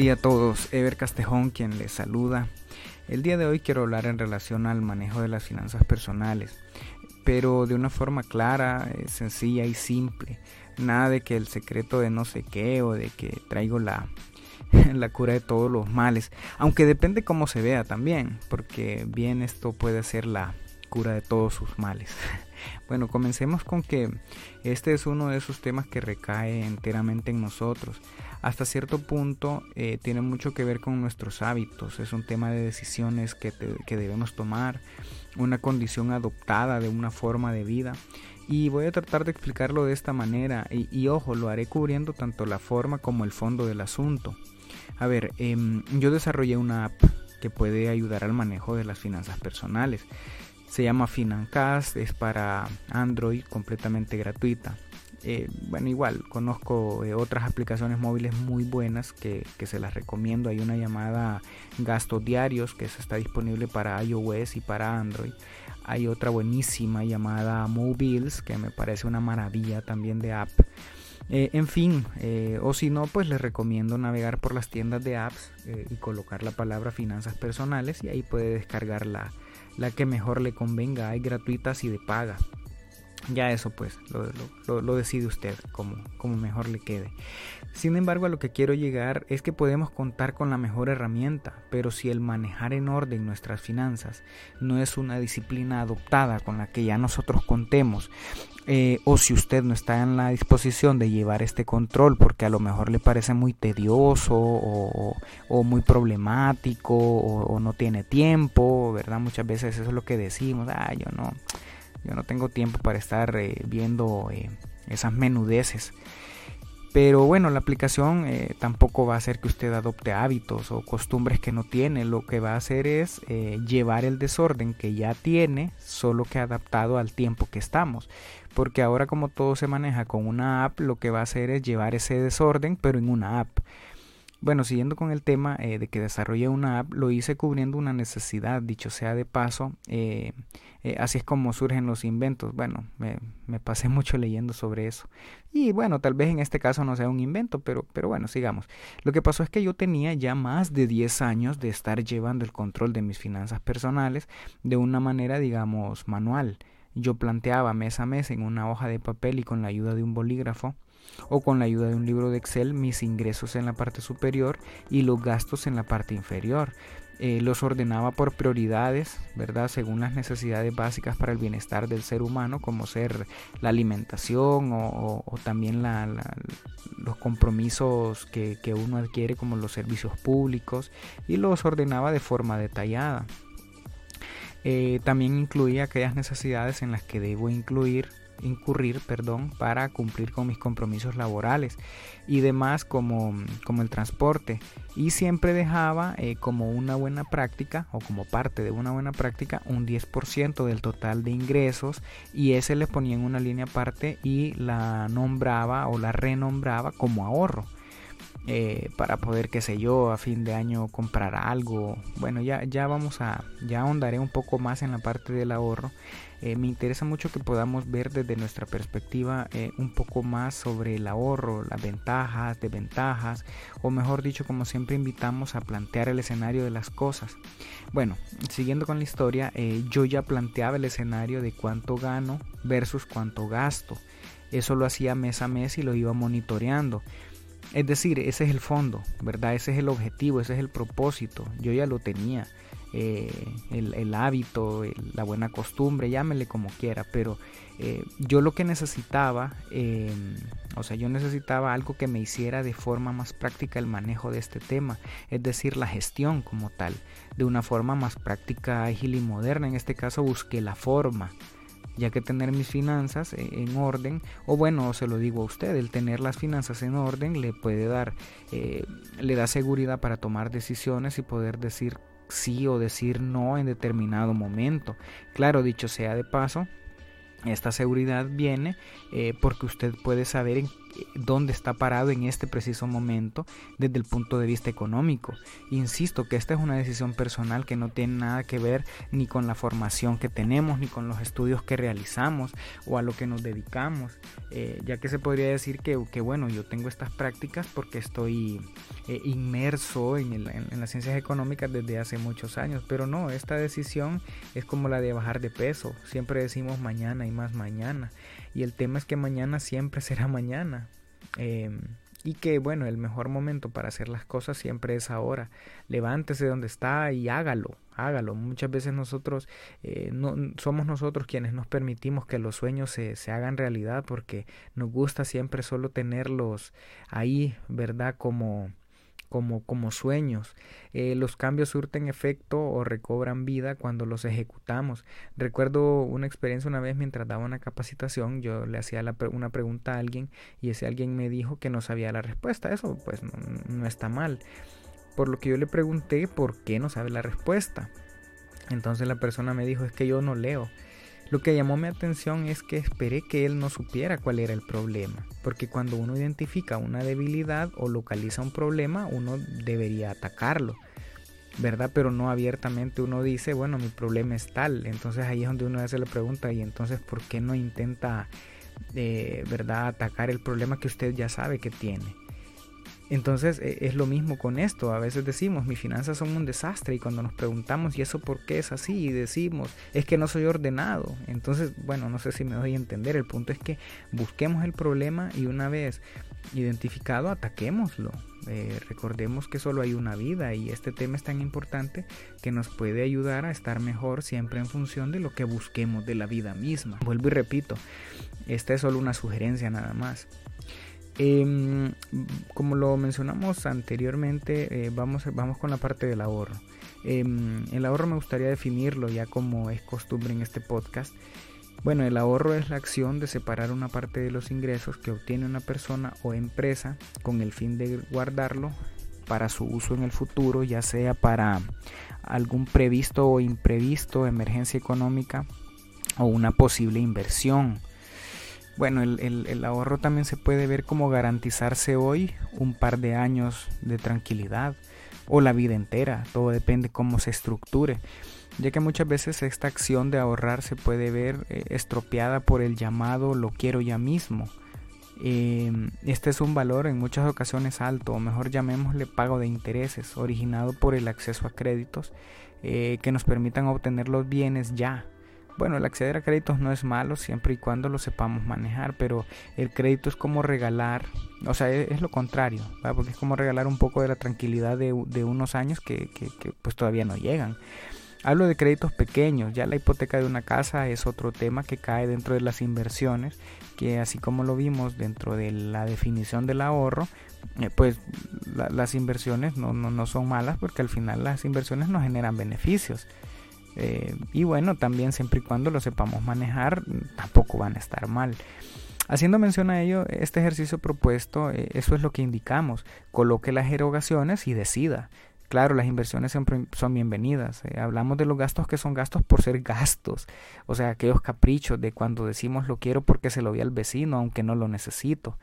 Día a todos, Ever Castejón quien les saluda. El día de hoy quiero hablar en relación al manejo de las finanzas personales, pero de una forma clara, eh, sencilla y simple. Nada de que el secreto de no sé qué o de que traigo la, la cura de todos los males, aunque depende cómo se vea también, porque bien esto puede ser la cura de todos sus males. Bueno, comencemos con que este es uno de esos temas que recae enteramente en nosotros. Hasta cierto punto eh, tiene mucho que ver con nuestros hábitos, es un tema de decisiones que, debemos tomar, una condición adoptada de una forma de vida. Y voy a tratar de explicarlo de esta manera y, ojo, lo haré cubriendo tanto la forma como el fondo del asunto. A ver, em, yo desarrollé una app que puede ayudar al manejo de las finanzas personales. Se llama Financast, es para Android, completamente gratuita. Eh, bueno, igual, conozco eh, otras aplicaciones móviles muy buenas que, se las recomiendo. Hay una llamada Gastos Diarios que está disponible para iOS y para Android. Hay otra buenísima llamada Mobiles que me parece una maravilla también de app. Eh, en fin, o si no, pues les recomiendo navegar por las tiendas de apps y colocar la palabra finanzas personales y ahí puede descargar la, la que mejor le convenga. Hay gratuitas y de paga. Ya eso pues lo, decide usted como, como mejor le quede. Sin embargo, a lo que quiero llegar es que podemos contar con la mejor herramienta, pero si el manejar en orden nuestras finanzas no es una disciplina adoptada con la que ya nosotros contemos, eh, o si usted no está en la disposición de llevar este control porque a lo mejor le parece muy tedioso o, muy problemático o, no tiene tiempo, ¿verdad? Muchas veces eso es lo que decimos, ah, yo no yo no tengo tiempo para estar eh, viendo eh, esas menudeces. Pero bueno, la aplicación eh, tampoco va a hacer que usted adopte hábitos o costumbres que no tiene. Lo que va a hacer es llevar el desorden que ya tiene, solo que adaptado al tiempo que estamos. Porque ahora como todo se maneja con una app, lo que va a hacer es llevar ese desorden, pero en una app. Bueno, siguiendo con el tema eh, de que desarrollé una app, lo hice cubriendo una necesidad, dicho sea de paso, eh, eh, así es como surgen los inventos. Bueno, me, me, pasé mucho leyendo sobre eso. Y bueno, tal vez en este caso no sea un invento, pero, pero bueno, sigamos. Lo que pasó es que yo tenía ya más de 10 años de estar llevando el control de mis finanzas personales de una manera, digamos, manual. Yo planteaba mes a mes en una hoja de papel y con la ayuda de un bolígrafo o con la ayuda de un libro de Excel mis ingresos en la parte superior y los gastos en la parte inferior. Eh, los ordenaba por prioridades, ¿verdad? Según las necesidades básicas para el bienestar del ser humano, como ser la alimentación o, también los compromisos que, uno adquiere, como los servicios públicos, y los ordenaba de forma detallada. Eh, también incluía aquellas necesidades en las que debo incluir incurrir perdón, para cumplir con mis compromisos laborales y demás como, como el transporte. Y siempre dejaba eh, como una buena práctica o como parte de una buena práctica un 10% del total de ingresos y ese le ponía en una línea aparte y la nombraba o la renombraba como ahorro. Eh, para poder, qué sé yo, a fin de año comprar algo. Bueno, ya, ya vamos a, ya ahondaré un poco más en la parte del ahorro. Eh, me interesa mucho que podamos ver desde nuestra perspectiva eh, un poco más sobre el ahorro, las ventajas, desventajas, o mejor dicho, como siempre invitamos a plantear el escenario de las cosas. Bueno, siguiendo con la historia, yo ya planteaba el escenario de cuánto gano versus cuánto gasto. Eso lo hacía mes a mes y lo iba monitoreando. Es decir, ese es el fondo, ¿verdad? Ese es el objetivo, ese es el propósito. Yo ya lo tenía. Eh, el, hábito, la buena costumbre, llámele como quiera, pero eh, yo lo que necesitaba, em, o sea, yo necesitaba algo que me hiciera de forma más práctica el manejo de este tema, es decir, la gestión como tal, de una forma más práctica, ágil y moderna. En este caso busqué la forma ya que tener mis finanzas e-, en orden, o bueno, se lo digo a usted, el tener las finanzas en orden le puede dar, eh, le da seguridad para tomar decisiones y poder decir sí o decir no en determinado momento. Claro, dicho sea de paso, Esta seguridad viene eh, porque usted puede saber en dónde está parado en este preciso momento desde el punto de vista económico. Insisto que esta es una decisión personal que no tiene nada que ver ni con la formación que tenemos, ni con los estudios que realizamos o a lo que nos dedicamos, eh, ya que se podría decir que, que, bueno, yo tengo estas prácticas porque estoy eh, inmerso en, en las ciencias económicas desde hace muchos años, pero no, esta decisión es como la de bajar de peso, siempre decimos mañana y más mañana. Y el tema es que mañana siempre será mañana. Em, y que bueno, el mejor momento para hacer las cosas siempre es ahora. Levántese donde está y hágalo, hágalo. Muchas veces nosotros eh, no, somos nosotros quienes nos permitimos que los sueños se, se hagan realidad porque nos gusta siempre solo tenerlos ahí, ¿verdad? Como como, como sueños. Eh, los cambios surten efecto o recobran vida cuando los ejecutamos. Recuerdo una experiencia una vez mientras daba una capacitación, yo le hacía una pregunta a alguien y ese alguien me dijo que no sabía la respuesta. Eso pues no, no está mal. Por lo que yo le pregunté por qué no sabe la respuesta. Entonces la persona me dijo es que yo no leo. Lo que llamó mi atención es que esperé que él no supiera cuál era el problema, porque cuando uno identifica una debilidad o localiza un problema, uno debería atacarlo, ¿verdad? Pero no abiertamente uno dice, bueno, mi problema es tal, entonces ahí es donde uno hace la pregunta, y entonces, ¿por qué no intenta, eh, ¿verdad?, atacar el problema que usted ya sabe que tiene? Entonces e, es lo mismo con esto. A veces decimos, mis finanzas son un desastre y cuando nos preguntamos, ¿y eso por qué es así? Y decimos, es que no soy ordenado. Entonces, bueno, no sé si me doy a entender. El punto es que busquemos el problema y una vez identificado, ataquémoslo. Eh, recordemos que solo hay una vida y este tema es tan importante que nos puede ayudar a estar mejor siempre en función de lo que busquemos de la vida misma. Vuelvo y repito, esta es solo una sugerencia nada más. Em, como lo mencionamos anteriormente, eh, vamos, vamos con la parte del ahorro. Em, el ahorro me gustaría definirlo ya como es costumbre en este podcast. Bueno, el ahorro es la acción de separar una parte de los ingresos que obtiene una persona o empresa con el fin de guardarlo para su uso en el futuro, ya sea para algún previsto o imprevisto, emergencia económica o una posible inversión bueno, el, ahorro también se puede ver como garantizarse hoy un par de años de tranquilidad o la vida entera, todo depende cómo se estructure, ya que muchas veces esta acción de ahorrar se puede ver eh, estropeada por el llamado lo quiero ya mismo. Em, este es un valor en muchas ocasiones alto, o mejor llamémosle pago de intereses, originado por el acceso a créditos eh, que nos permitan obtener los bienes ya, bueno, el acceder a créditos no es malo siempre y cuando lo sepamos manejar, pero el crédito es como regalar, o sea, e-, es, lo contrario, porque es como regalar un poco de la tranquilidad de, unos años que, pues todavía no llegan. Hablo de créditos pequeños, ya la hipoteca de una casa es otro tema que cae dentro de las inversiones, que así como lo vimos dentro de la definición del ahorro, eh, pues las inversiones no, no, no son malas porque al final las inversiones nos generan beneficios. Eh, y bueno, también siempre y cuando lo sepamos manejar, tampoco van a estar mal. Haciendo mención a ello, este ejercicio propuesto, eh, eso es lo que indicamos. Coloque las erogaciones y decida. Claro, las inversiones siempre son bienvenidas. Eh, hablamos de los gastos que son gastos por ser gastos. O sea, aquellos caprichos de cuando decimos lo quiero porque se lo vi al vecino, aunque no lo necesito.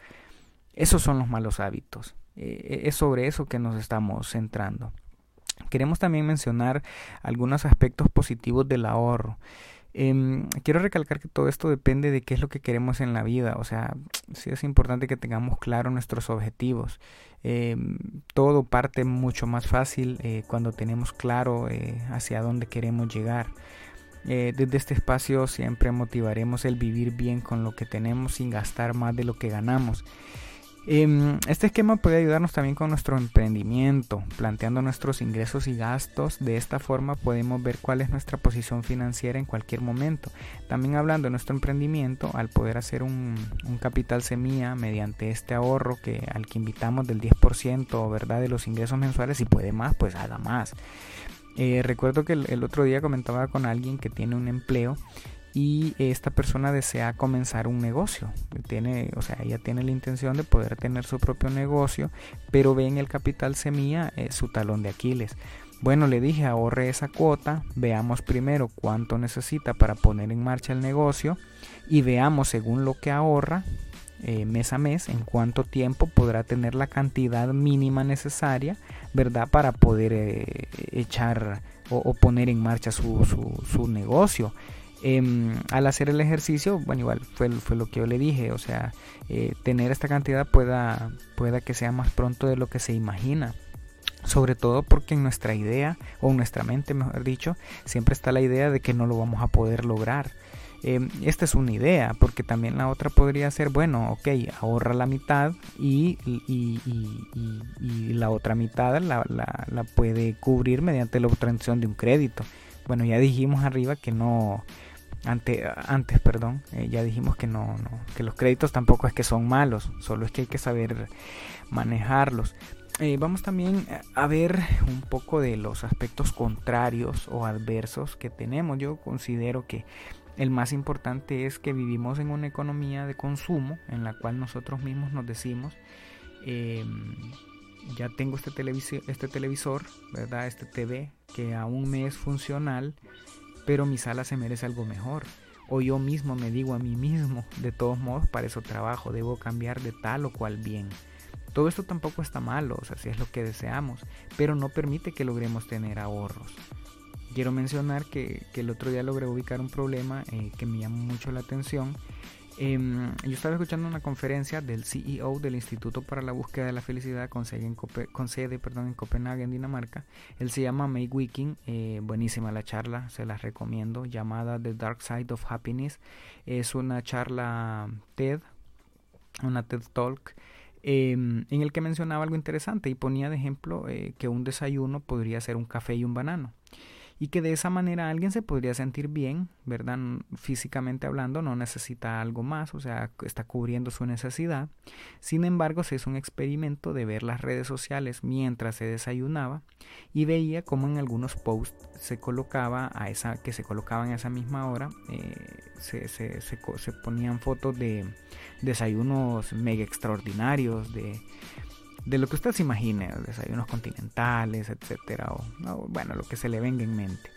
Esos son los malos hábitos. es sobre eso que nos estamos centrando. Queremos también mencionar algunos aspectos positivos del ahorro. Em, quiero recalcar que todo esto depende de qué es lo que queremos en la vida. O sea, sí es importante que tengamos claro nuestros objetivos. Em, todo parte mucho más fácil eh, cuando tenemos claro eh, hacia dónde queremos llegar. Eh, desde este espacio siempre motivaremos el vivir bien con lo que tenemos sin gastar más de lo que ganamos. Em, este esquema puede ayudarnos también con nuestro emprendimiento, planteando nuestros ingresos y gastos. De esta forma podemos ver cuál es nuestra posición financiera en cualquier momento. También hablando de nuestro emprendimiento, al poder hacer un, capital semilla mediante este ahorro que al que invitamos del 10% ¿verdad? de los ingresos mensuales, si puede más, pues haga más. Eh, recuerdo que el otro día comentaba con alguien que tiene un empleo y esta persona desea comenzar un negocio. Tiene, o sea, ella tiene la intención de poder tener su propio negocio, pero ve en el capital semilla eh, su talón de Aquiles. Bueno, le dije, ahorre esa cuota, veamos primero cuánto necesita para poner en marcha el negocio y veamos según lo que ahorra eh, mes a mes en cuánto tiempo podrá tener la cantidad mínima necesaria, ¿verdad? Para poder eh, echar o, poner en marcha su, su, negocio. Em, al hacer el ejercicio, bueno, igual fue, fue lo que yo le dije, o sea, eh, tener esta cantidad pueda, pueda que sea más pronto de lo que se imagina. Sobre todo porque en nuestra idea o en nuestra mente mejor dicho siempre está la idea de que no lo vamos a poder lograr. Em, esta es una idea porque también la otra podría ser bueno ok ahorra la mitad y, y, la otra mitad la, la, puede cubrir mediante la obtención de un crédito. Bueno ya dijimos arriba que no ante, antes perdón eh, ya dijimos que no, no que los créditos tampoco es que son malos solo es que hay que saber manejarlos eh, vamos también a ver un poco de los aspectos contrarios o adversos que tenemos. Yo considero que el más importante es que vivimos en una economía de consumo en la cual nosotros mismos nos decimos, em, ya tengo este, televisor, este televisor, ¿verdad? Este TV que aún me es funcional, pero mi sala se merece algo mejor. O yo mismo me digo a mí mismo, de todos modos, para eso trabajo, debo cambiar de tal o cual bien. Todo esto tampoco está malo, o sea, si es lo que deseamos, pero no permite que logremos tener ahorros. Quiero mencionar que, el otro día logré ubicar un problema eh, que me llamó mucho la atención. Em, yo estaba escuchando una conferencia del CEO del Instituto para la Búsqueda de la Felicidad con sede en, Copenhague, en Dinamarca. Él se llama May Wiking. Eh, buenísima la charla, se las recomiendo. Llamada The Dark Side of Happiness. Es una charla TED, una TED Talk Em, en el que mencionaba algo interesante y ponía de ejemplo eh, que un desayuno podría ser un café y un banano y que de esa manera alguien se podría sentir bien, ¿verdad? Físicamente hablando, no necesita algo más, o sea, está cubriendo su necesidad. Sin embargo, se hizo un experimento de ver las redes sociales mientras se desayunaba y veía cómo en algunos posts se colocaba a esa, que se colocaban a esa misma hora, eh, se, se, se, se ponían fotos de desayunos mega extraordinarios, de de lo que usted se imagine, desayunos continentales, etcétera, o, bueno, lo que se le venga en mente.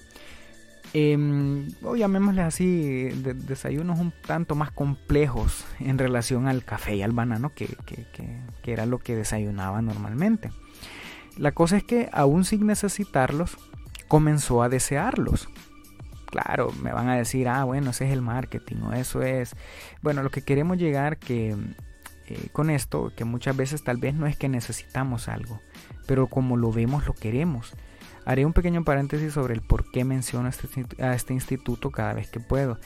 Eh, o llamémosle así, desayunos un tanto más complejos en relación al café y al banano, que, que, era lo que desayunaba normalmente. La cosa es que aún sin necesitarlos, comenzó a desearlos. Claro, me van a decir, ah, bueno, ese es el marketing, o eso es. Bueno, lo que queremos llegar que eh, con esto que muchas veces tal vez no es que necesitamos algo, pero como lo vemos lo queremos. Haré un pequeño paréntesis sobre el por qué menciono a este, a este instituto cada vez que puedo.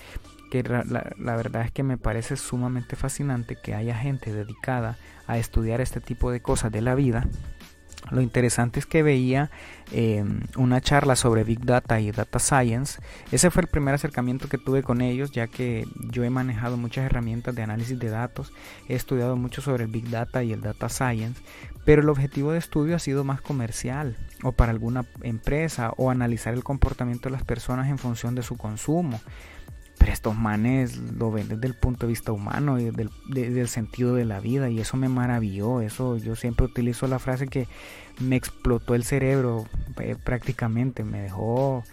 Que la verdad es que me parece sumamente fascinante que haya gente dedicada a estudiar este tipo de cosas de la vida lo interesante es que veía em, una charla sobre Big Data y Data Science. Ese fue el primer acercamiento que tuve con ellos, ya que yo he manejado muchas herramientas de análisis de datos, he estudiado mucho sobre el Big Data y el Data Science, pero el objetivo de estudio ha sido más comercial o para alguna empresa o analizar el comportamiento de las personas en función de su consumo pero estos manes lo ven desde el punto de vista humano y del, del, sentido de la vida y eso me maravilló, eso yo siempre utilizo la frase que me explotó el cerebro eh, prácticamente, me dejó...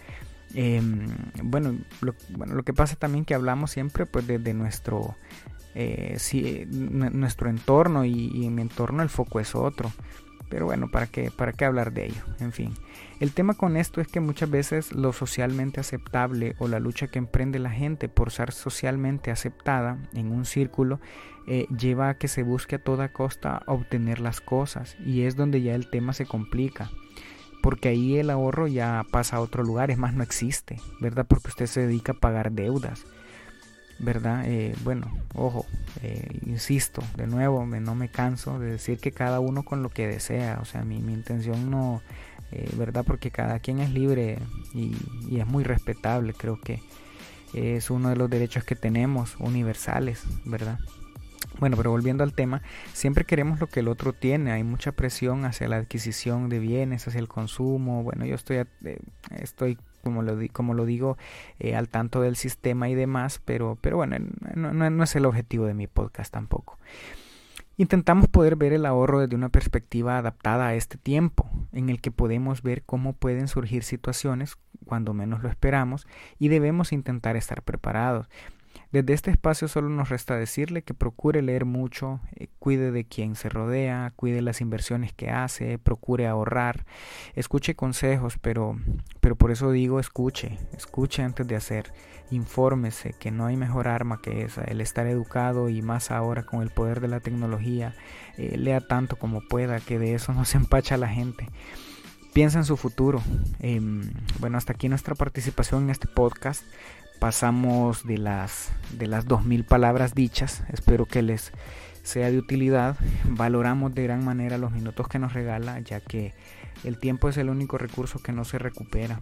Em, bueno, lo, bueno, lo que pasa también que hablamos siempre pues desde nuestro eh, nuestro entorno y, y, en mi entorno el foco es otro pero bueno, ¿para qué, ¿para qué hablar de ello? En fin, el tema con esto es que muchas veces lo socialmente aceptable o la lucha que emprende la gente por ser socialmente aceptada en un círculo eh, lleva a que se busque a toda costa obtener las cosas y es donde ya el tema se complica porque ahí el ahorro ya pasa a otro lugar, es más, no existe, ¿verdad? Porque usted se dedica a pagar deudas. ¿Verdad? Eh, bueno, ojo, eh, insisto, de nuevo, no me canso de decir que cada uno con lo que desea, o sea, mi, mi intención no, eh, ¿verdad? Porque cada quien es libre y, y, es muy respetable, creo que es uno de los derechos que tenemos universales, ¿verdad? Bueno, pero volviendo al tema, siempre queremos lo que el otro tiene, hay mucha presión hacia la adquisición de bienes, hacia el consumo, bueno, yo estoy, estoy como lo, como lo digo, eh, al tanto del sistema y demás, pero, pero bueno, no, no, es el objetivo de mi podcast tampoco. Intentamos poder ver el ahorro desde una perspectiva adaptada a este tiempo, en el que podemos ver cómo pueden surgir situaciones cuando menos lo esperamos y debemos intentar estar preparados. Desde este espacio solo nos resta decirle que procure leer mucho, eh, cuide de quien se rodea, cuide las inversiones que hace, procure ahorrar, escuche consejos, pero, pero por eso digo escuche, escuche antes de hacer, infórmese que no hay mejor arma que esa, el estar educado y más ahora con el poder de la tecnología, eh, lea tanto como pueda, que de eso no se empacha la gente piensa en su futuro. Em, bueno, hasta aquí nuestra participación en este podcast pasamos de las de las 2000 palabras dichas. Espero que les sea de utilidad. Valoramos de gran manera los minutos que nos regala, ya que el tiempo es el único recurso que no se recupera.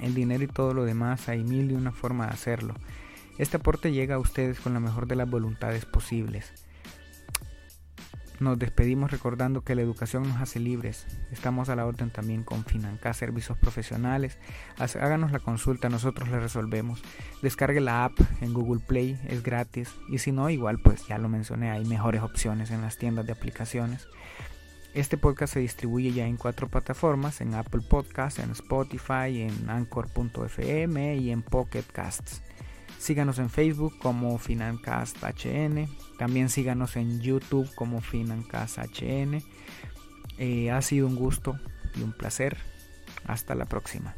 El dinero y todo lo demás hay mil y una forma de hacerlo. Este aporte llega a ustedes con la mejor de las voluntades posibles. Nos despedimos recordando que la educación nos hace libres. Estamos a la orden también con Financa Servicios Profesionales. Háganos la consulta, nosotros le resolvemos. Descargue la app en Google Play, es gratis. Y si no, igual pues ya lo mencioné, hay mejores opciones en las tiendas de aplicaciones. Este podcast se distribuye ya en cuatro plataformas, en Apple Podcasts, en Spotify, en Anchor.fm y en Pocket Casts. Síganos en Facebook como FinanCastHN. También síganos en YouTube como FinanCastHN. Eh, ha sido un gusto y un placer. Hasta la próxima.